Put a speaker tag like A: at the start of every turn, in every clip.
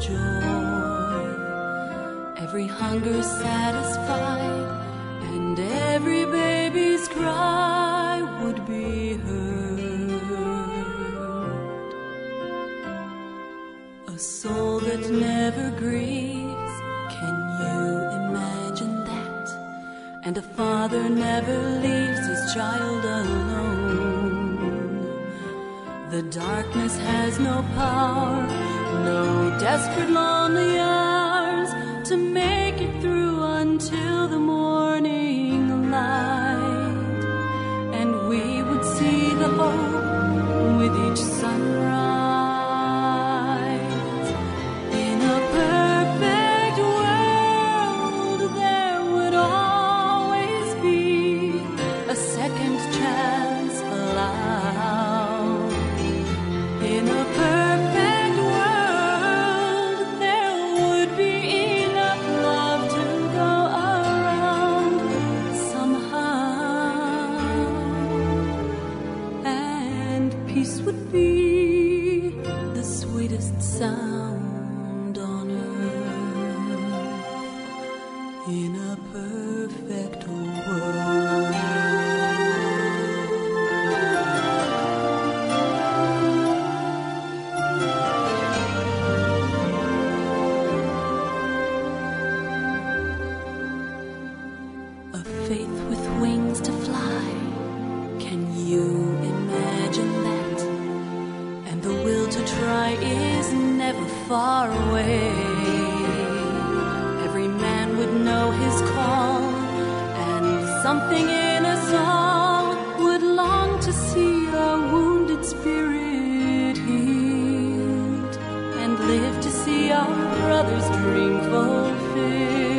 A: joy, every hunger satisfied, and every baby's cry would be heard. A soul that never grieves, can you imagine that? And a father never leaves his child alone. The darkness has no power no desperate lonely hours to make it through until the morning light. And we would see the hope with each sunrise. Something in us all would long to see a wounded spirit healed and live to see our brother's dream fulfilled.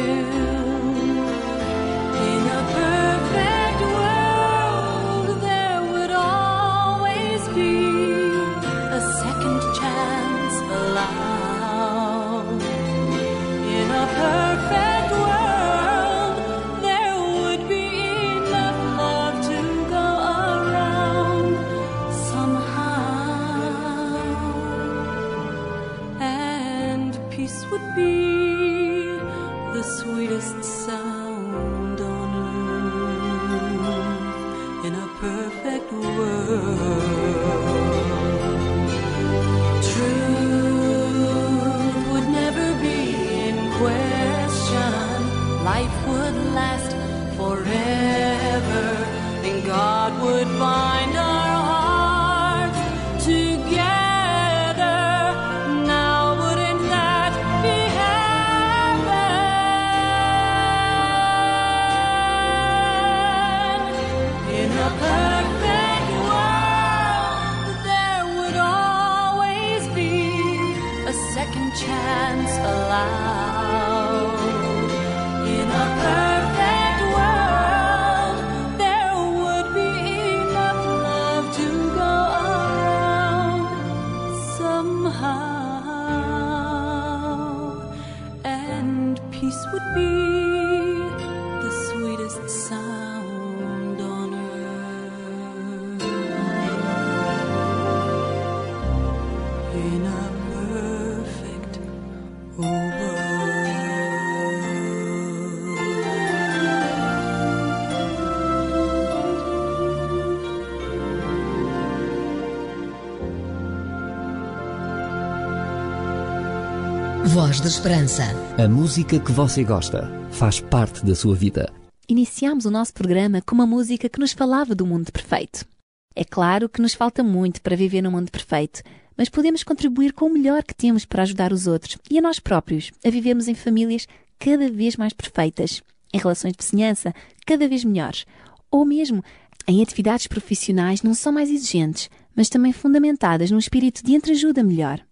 B: Voz da Esperança.
C: A música que você gosta faz parte da sua vida.
D: Iniciámos o nosso programa com uma música que nos falava do mundo perfeito. É claro que nos falta muito para viver num mundo perfeito, mas podemos contribuir com o melhor que temos para ajudar os outros e a nós próprios a vivermos em famílias cada vez mais perfeitas, em relações de vizinhança cada vez melhores, ou mesmo em atividades profissionais não só mais exigentes, mas também fundamentadas num espírito de entreajuda melhor.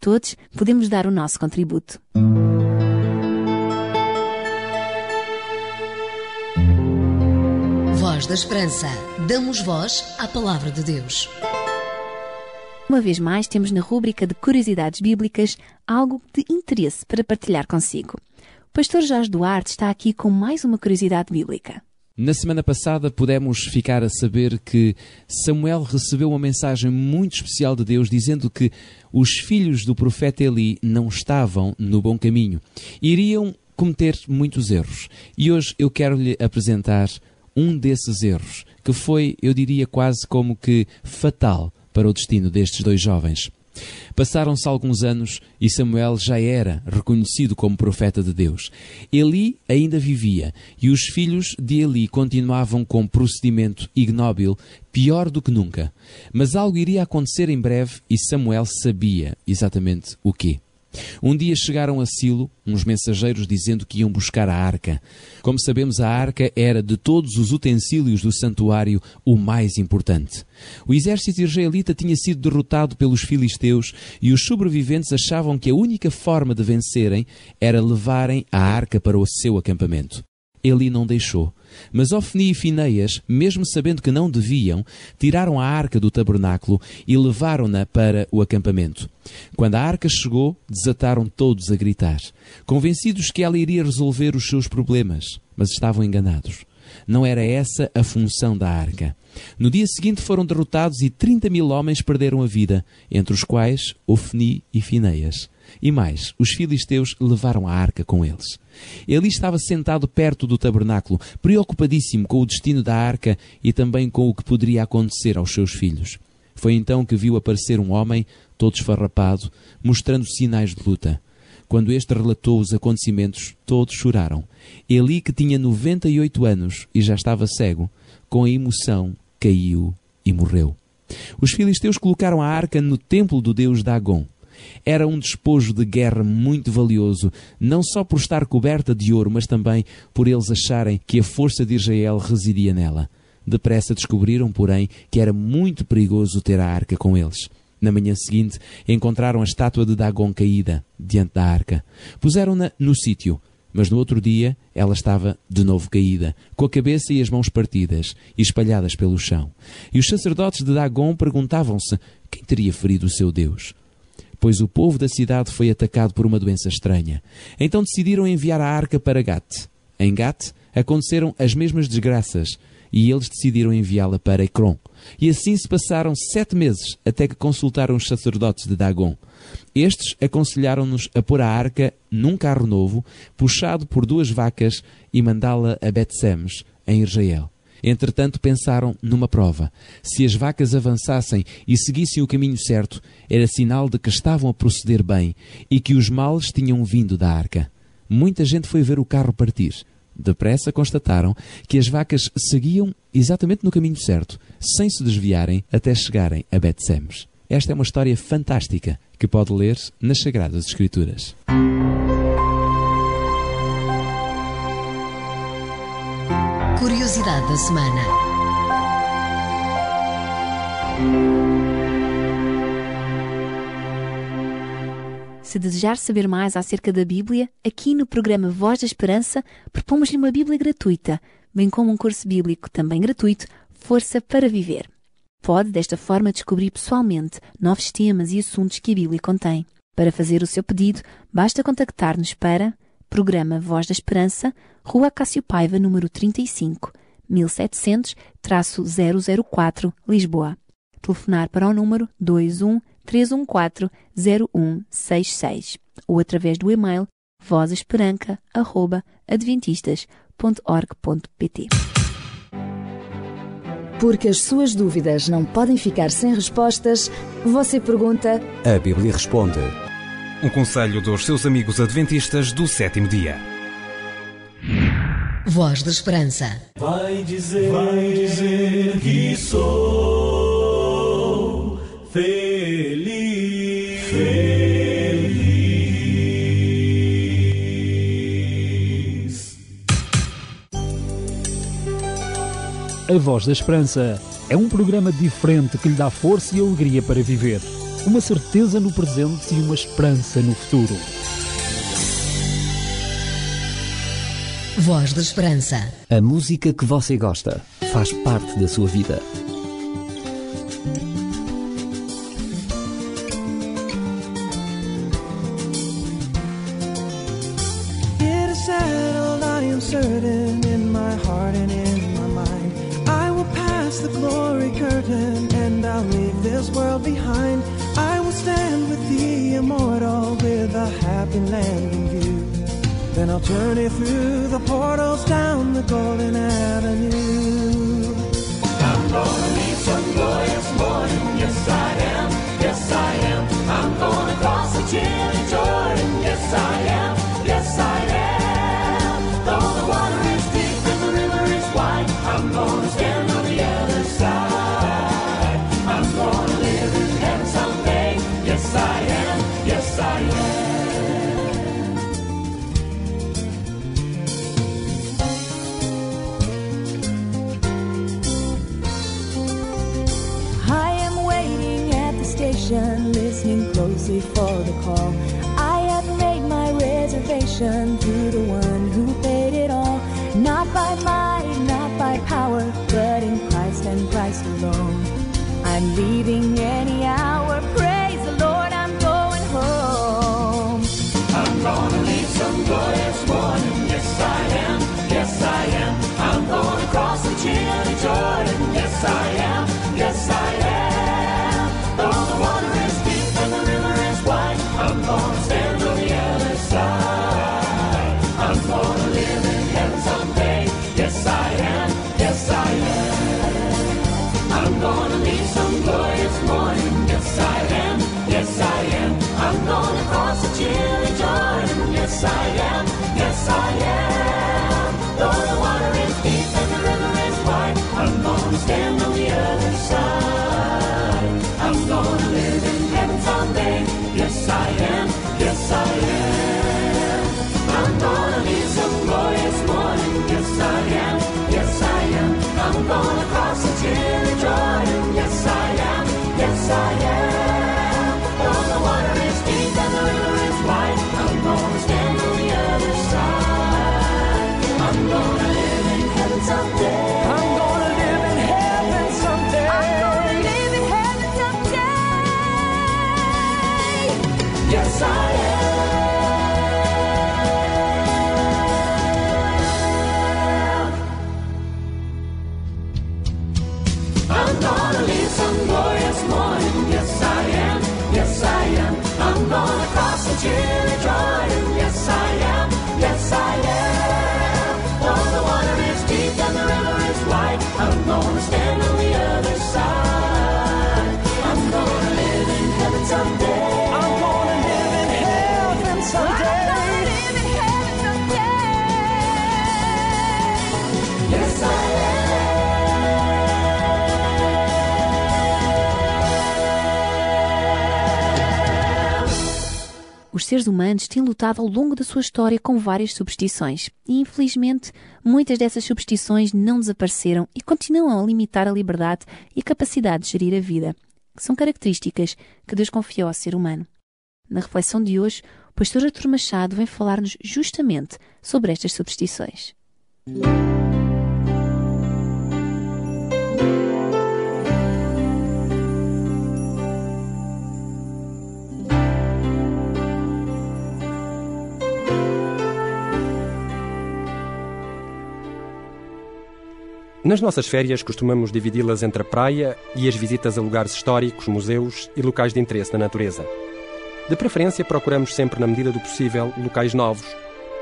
D: Todos podemos dar o nosso contributo.
B: Voz da Esperança. Damos voz à palavra de Deus.
D: Uma vez mais, temos na rúbrica de Curiosidades Bíblicas algo de interesse para partilhar consigo. O pastor Jorge Duarte está aqui com mais uma curiosidade bíblica.
E: Na semana passada pudemos ficar a saber que Samuel recebeu uma mensagem muito especial de Deus dizendo que os filhos do profeta Eli não estavam no bom caminho. Iriam cometer muitos erros. E hoje eu quero lhe apresentar um desses erros, que foi, eu diria, quase como que fatal para o destino destes dois jovens. Passaram-se alguns anos e Samuel já era reconhecido como profeta de Deus. Eli ainda vivia e os filhos de Eli continuavam com procedimento ignóbil, pior do que nunca. Mas algo iria acontecer em breve e Samuel sabia exatamente o quê. Um dia chegaram a Silo uns mensageiros dizendo que iam buscar a arca. Como sabemos, a arca era de todos os utensílios do santuário o mais importante. O exército israelita tinha sido derrotado pelos filisteus e os sobreviventes achavam que a única forma de vencerem era levarem a arca para o seu acampamento. Eli não deixou. Mas Ofni e Fineias, mesmo sabendo que não deviam, tiraram a arca do tabernáculo e levaram-na para o acampamento. Quando a arca chegou, desataram todos a gritar, convencidos que ela iria resolver os seus problemas, mas estavam enganados. Não era essa a função da arca. No dia seguinte foram derrotados e 30 mil homens perderam a vida, entre os quais Ofni e Fineias. E mais, os filisteus levaram a arca com eles. Ele estava sentado perto do tabernáculo, preocupadíssimo com o destino da arca e também com o que poderia acontecer aos seus filhos. Foi então que viu aparecer um homem, todo esfarrapado, mostrando sinais de luta. Quando este relatou os acontecimentos, todos choraram. Eli, que tinha 98 anos e já estava cego, com a emoção caiu e morreu. Os filisteus colocaram a arca no templo do deus Dagon. Era um despojo de guerra muito valioso, não só por estar coberta de ouro, mas também por eles acharem que a força de Israel residia nela. Depressa descobriram, porém, que era muito perigoso ter a arca com eles. Na manhã seguinte, encontraram a estátua de Dagon caída diante da arca. Puseram-na no sítio, mas no outro dia ela estava de novo caída, com a cabeça e as mãos partidas e espalhadas pelo chão. E os sacerdotes de Dagon perguntavam-se quem teria ferido o seu Deus pois o povo da cidade foi atacado por uma doença estranha. Então decidiram enviar a arca para Gat. Em Gat aconteceram as mesmas desgraças e eles decidiram enviá-la para Ecrom. E assim se passaram sete meses até que consultaram os sacerdotes de Dagon. Estes aconselharam-nos a pôr a arca num carro novo, puxado por duas vacas, e mandá-la a Bet-Semes, em Israel. Entretanto, pensaram numa prova. Se as vacas avançassem e seguissem o caminho certo, era sinal de que estavam a proceder bem e que os males tinham vindo da arca. Muita gente foi ver o carro partir. Depressa constataram que as vacas seguiam exatamente no caminho certo, sem se desviarem até chegarem a Bet-Semes. Esta é uma história fantástica que pode ler nas Sagradas Escrituras.
B: Curiosidade da semana.
D: Se desejar saber mais acerca da Bíblia, aqui no programa Voz da Esperança propomos-lhe uma Bíblia gratuita, bem como um curso bíblico também gratuito, Força para Viver. Pode, desta forma, descobrir pessoalmente novos temas e assuntos que a Bíblia contém. Para fazer o seu pedido, basta contactar-nos para Programa Voz da Esperança, Rua Cássio Paiva, número 35, 1700-004, Lisboa. Telefonar para o número 21 314 0166 ou através do e-mail vozesperanca.adventistas.org.pt
F: Porque as suas dúvidas não podem ficar sem respostas, você pergunta.
C: A Bíblia responde.
G: Um conselho dos seus amigos adventistas do sétimo dia.
B: Voz da Esperança.
H: Vai dizer, vai dizer que sou feliz. feliz.
I: A Voz da Esperança é um programa diferente que lhe dá força e alegria para viver. Uma certeza no presente e uma esperança no futuro.
B: Voz da Esperança.
C: A música que você gosta faz parte da sua vida.
H: With a happy land in view. Then I'll journey through the portals down the golden avenue. I'm gonna meet some glorious morning. Yes, I am. Yes, I am. I'm gonna cross the chilly Jordan. Yes, I am.
A: Christ alone. I'm leaving any hour. Praise the Lord, I'm going home.
H: I'm gonna leave some glorious morning. Yes, I am. Yes, I am. I'm gonna cross the Jordan. Yes, I am. The Jordan. Yes, I am. Yes, I am. Though the water is deep and the river is wide, I'm gonna stand on the other side. I'm gonna live in heaven someday. Yes, I am.
D: Os seres humanos têm lutado ao longo da sua história com várias superstições e, infelizmente, muitas dessas superstições não desapareceram e continuam a limitar a liberdade e a capacidade de gerir a vida, que são características que Deus confiou ao ser humano. Na reflexão de hoje, o pastor Artur Machado vem falar-nos justamente sobre estas superstições.
J: Nas nossas férias costumamos dividi-las entre a praia e as visitas a lugares históricos, museus e locais de interesse na natureza. De preferência, procuramos sempre, na medida do possível, locais novos,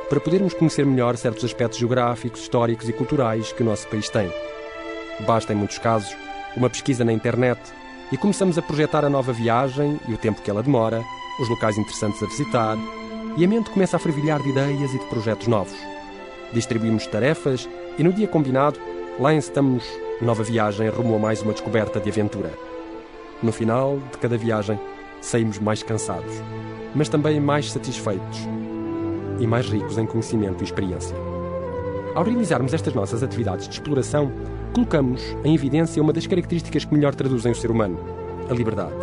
J: para podermos conhecer melhor certos aspectos geográficos, históricos e culturais que o nosso país tem. Basta, em muitos casos, uma pesquisa na internet e começamos a projetar a nova viagem e o tempo que ela demora, os locais interessantes a visitar, e a mente começa a fervilhar de ideias e de projetos novos. Distribuímos tarefas e, no dia combinado, lá encetamos nova viagem rumo a mais uma descoberta de aventura. No final de cada viagem, saímos mais cansados, mas também mais satisfeitos e mais ricos em conhecimento e experiência. Ao realizarmos estas nossas atividades de exploração, colocamos em evidência uma das características que melhor traduzem o ser humano, a liberdade.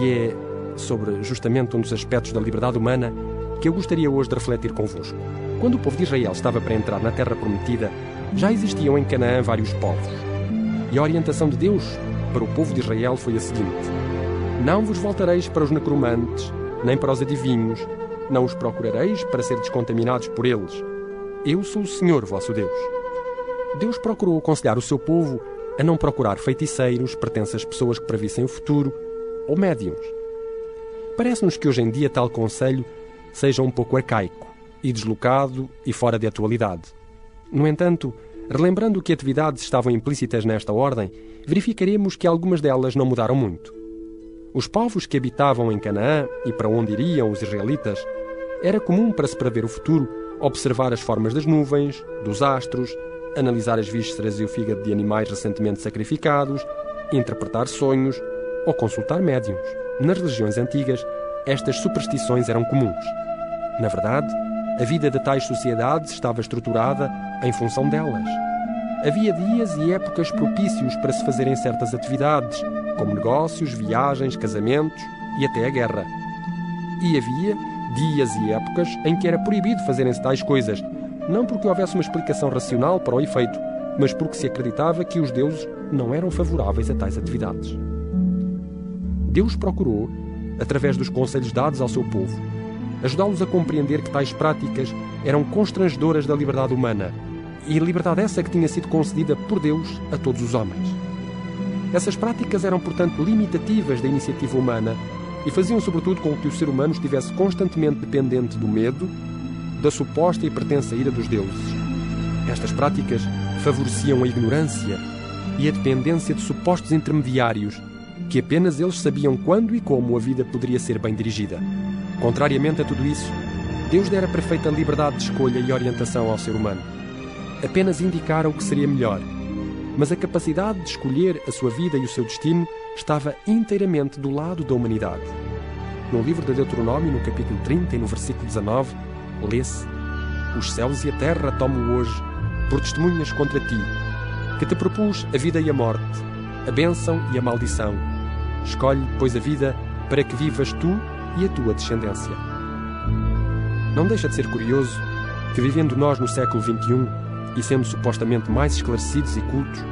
J: E é sobre justamente um dos aspectos da liberdade humana que eu gostaria hoje de refletir convosco. Quando o povo de Israel estava para entrar na terra prometida, já existiam em Canaã vários povos. E a orientação de Deus para o povo de Israel foi a seguinte: Não vos voltareis para os necromantes, nem para os adivinhos, não os procurareis para ser descontaminados por eles. Eu sou o Senhor vosso Deus. Deus procurou aconselhar o seu povo a não procurar feiticeiros, pertenças pessoas que previssem o futuro, ou médiums. Parece-nos que hoje em dia tal conselho seja um pouco arcaico e deslocado e fora de atualidade. No entanto, relembrando que atividades estavam implícitas nesta ordem, verificaremos que algumas delas não mudaram muito. Os povos que habitavam em Canaã e para onde iriam os israelitas, era comum para se prever o futuro observar as formas das nuvens, dos astros, analisar as vísceras e o fígado de animais recentemente sacrificados, interpretar sonhos ou consultar médiums. Nas religiões antigas, estas superstições eram comuns. Na verdade, a vida de tais sociedades estava estruturada em função delas. Havia dias e épocas propícios para se fazerem certas atividades, como negócios, viagens, casamentos e até a guerra. E havia dias e épocas em que era proibido fazerem-se tais coisas, não porque houvesse uma explicação racional para o efeito, mas porque se acreditava que os deuses não eram favoráveis a tais atividades. Deus procurou, através dos conselhos dados ao seu povo, ajudá-los a compreender que tais práticas eram constrangedoras da liberdade humana e liberdade essa que tinha sido concedida por Deus a todos os homens. Essas práticas eram, portanto, limitativas da iniciativa humana e faziam, sobretudo, com que o ser humano estivesse constantemente dependente do medo, da suposta e pertença ira dos deuses. Estas práticas favoreciam a ignorância e a dependência de supostos intermediários que apenas eles sabiam quando e como a vida poderia ser bem dirigida. Contrariamente a tudo isso, Deus dera perfeita liberdade de escolha e orientação ao ser humano. Apenas indicaram o que seria melhor, mas a capacidade de escolher a sua vida e o seu destino estava inteiramente do lado da humanidade. No livro de Deuteronômio, no capítulo 30 e no versículo 19, lê-se: Os céus e a terra tomo hoje por testemunhas contra ti, que te propus a vida e a morte, a bênção e a maldição. Escolhe, pois, a vida para que vivas tu e a tua descendência. Não deixa de ser curioso que, vivendo nós no século XXI e sendo supostamente mais esclarecidos e cultos,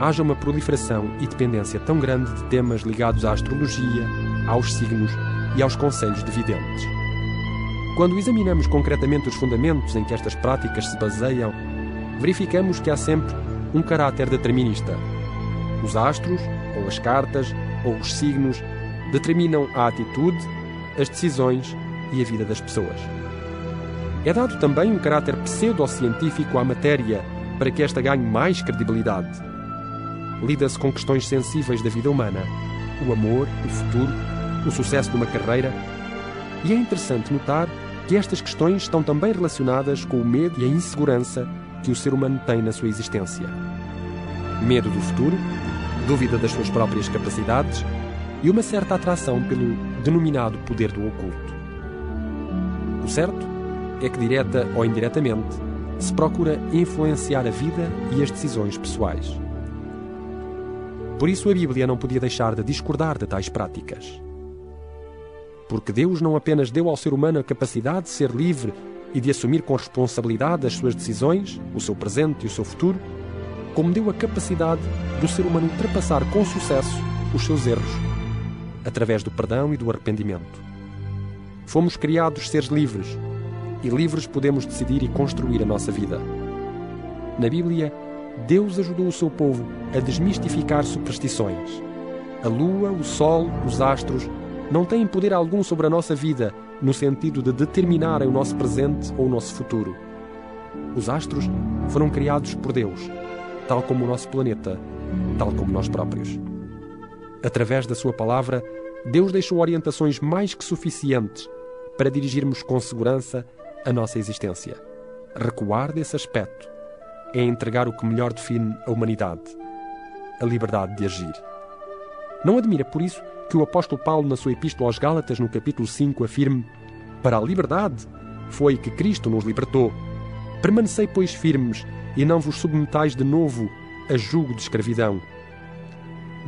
J: haja uma proliferação e dependência tão grande de temas ligados à astrologia, aos signos e aos conselhos de videntes. Quando examinamos concretamente os fundamentos em que estas práticas se baseiam, verificamos que há sempre um caráter determinista. Os astros, ou as cartas, ou os signos determinam a atitude, as decisões e a vida das pessoas. É dado também um caráter pseudocientífico à matéria para que esta ganhe mais credibilidade. Lida-se com questões sensíveis da vida humana, o amor, o futuro, o sucesso de uma carreira, e é interessante notar que estas questões estão também relacionadas com o medo e a insegurança que o ser humano tem na sua existência. Medo do futuro, dúvida das suas próprias capacidades e uma certa atração pelo denominado poder do oculto. O certo é que, direta ou indiretamente, se procura influenciar a vida e as decisões pessoais. Por isso a Bíblia não podia deixar de discordar de tais práticas. Porque Deus não apenas deu ao ser humano a capacidade de ser livre e de assumir com responsabilidade as suas decisões, o seu presente e o seu futuro, como deu a capacidade do ser humano ultrapassar com sucesso os seus erros, através do perdão e do arrependimento. Fomos criados seres livres e livres podemos decidir e construir a nossa vida. Na Bíblia, Deus ajudou o seu povo a desmistificar superstições. A lua, o sol, os astros não têm poder algum sobre a nossa vida no sentido de determinarem o nosso presente ou o nosso futuro. Os astros foram criados por Deus, tal como o nosso planeta, tal como nós próprios. Através da Sua palavra, Deus deixou orientações mais que suficientes para dirigirmos com segurança a nossa existência. Recuar desse aspecto é entregar o que melhor define a humanidade: a liberdade de agir. Não admira, por isso, que o apóstolo Paulo, na sua epístola aos Gálatas, no capítulo 5, afirme: Para a liberdade foi que Cristo nos libertou. Permanecei, pois, firmes e não vos submetais de novo a jugo de escravidão.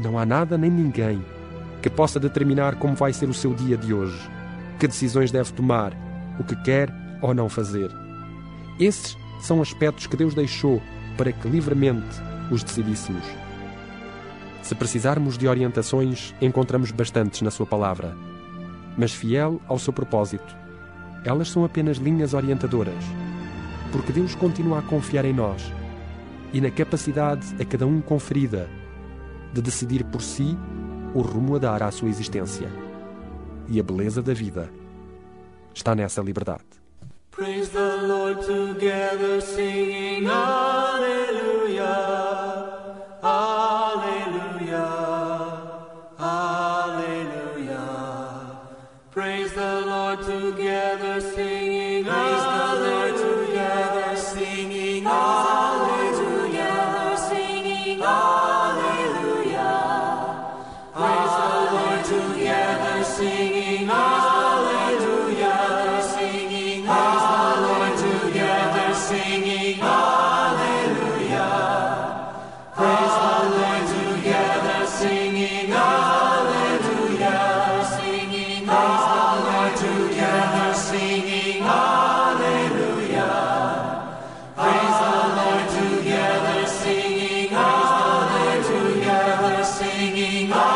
J: Não há nada nem ninguém que possa determinar como vai ser o seu dia de hoje, que decisões deve tomar, o que quer ou não fazer. Esses são aspectos que Deus deixou para que livremente os decidíssemos. Se precisarmos de orientações, encontramos bastantes na Sua palavra, mas fiel ao seu propósito. Elas são apenas linhas orientadoras, porque Deus continua a confiar em nós e na capacidade a cada um conferida de decidir por si o rumo a dar à sua existência. E a beleza da vida está nessa liberdade.
H: Praise the Lord together, singing Hallelujah, singing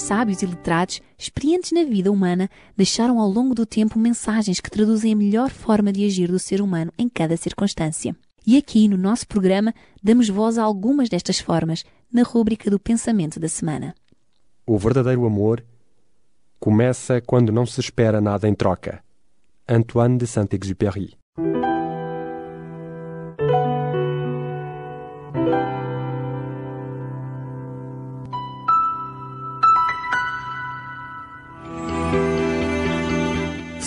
D: Sábios e letrados, experientes na vida humana, deixaram ao longo do tempo mensagens que traduzem a melhor forma de agir do ser humano em cada circunstância. E aqui, no nosso programa, damos voz a algumas destas formas, na rúbrica do Pensamento da Semana.
J: O verdadeiro amor começa quando não se espera nada em troca. Antoine de Saint-Exupéry.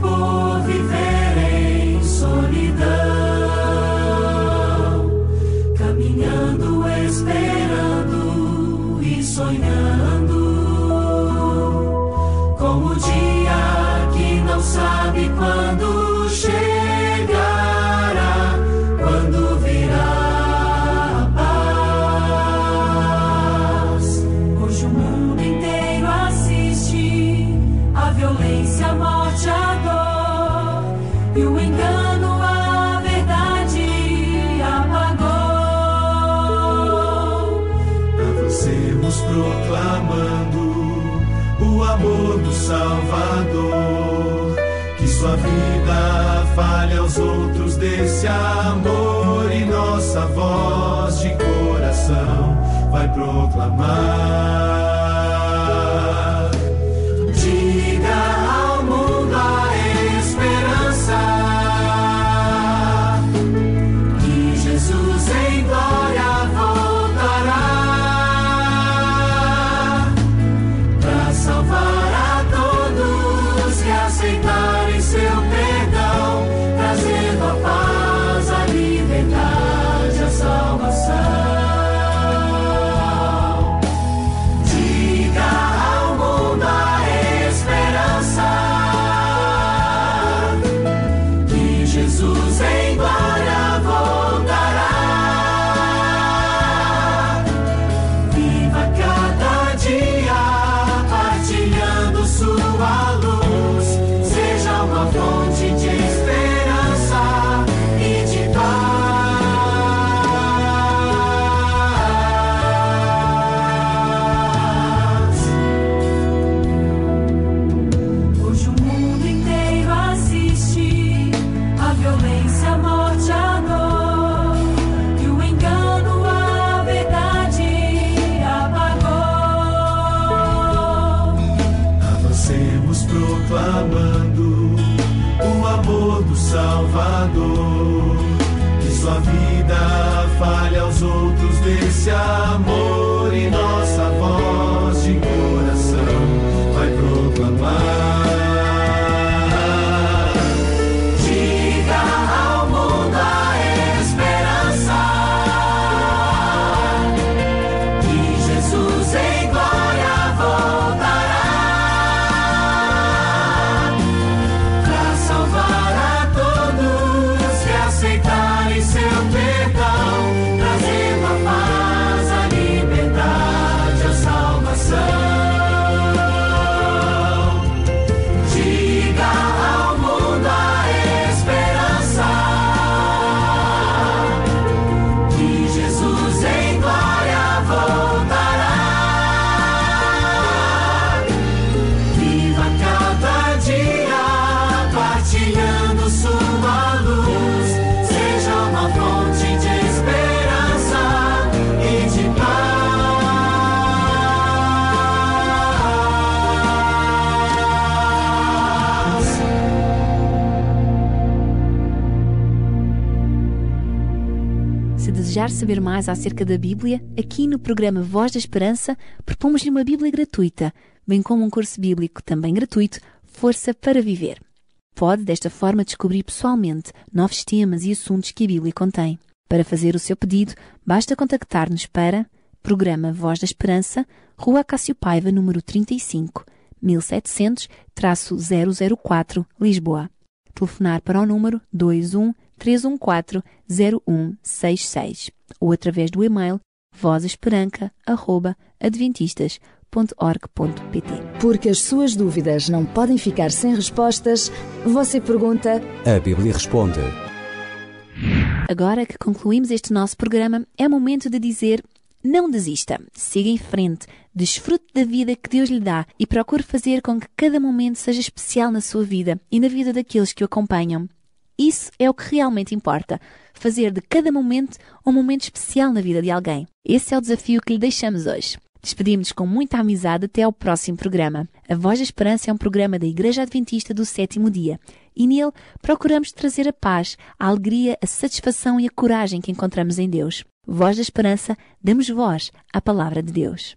D: povo saber mais acerca da Bíblia, aqui no programa Voz da Esperança propomos-lhe uma Bíblia gratuita, bem como um curso bíblico também gratuito, Força para Viver. Pode, desta forma, descobrir pessoalmente novos temas e assuntos que a Bíblia contém. Para fazer o seu pedido, basta contactar-nos para Programa Voz da Esperança, Rua Cássio Paiva, número 35, 1700-004, Lisboa. Telefonar para o número 21 314 0166 ou através do e-mail vozesperanca.adventistas.org.pt
F: Porque as suas dúvidas não podem ficar sem respostas, você pergunta.
C: A Bíblia responde.
D: Agora que concluímos este nosso programa, é momento de dizer não desista, siga em frente, desfrute da vida que Deus lhe dá e procure fazer com que cada momento seja especial na sua vida e na vida daqueles que o acompanham. Isso é o que realmente importa. Fazer de cada momento um momento especial na vida de alguém. Esse é o desafio que lhe deixamos hoje. Despedimos-nos com muita amizade até ao próximo programa. A Voz da Esperança é um programa da Igreja Adventista do Sétimo Dia e nele procuramos trazer a paz, a alegria, a satisfação e a coragem que encontramos em Deus. Voz da Esperança, damos voz à Palavra de Deus.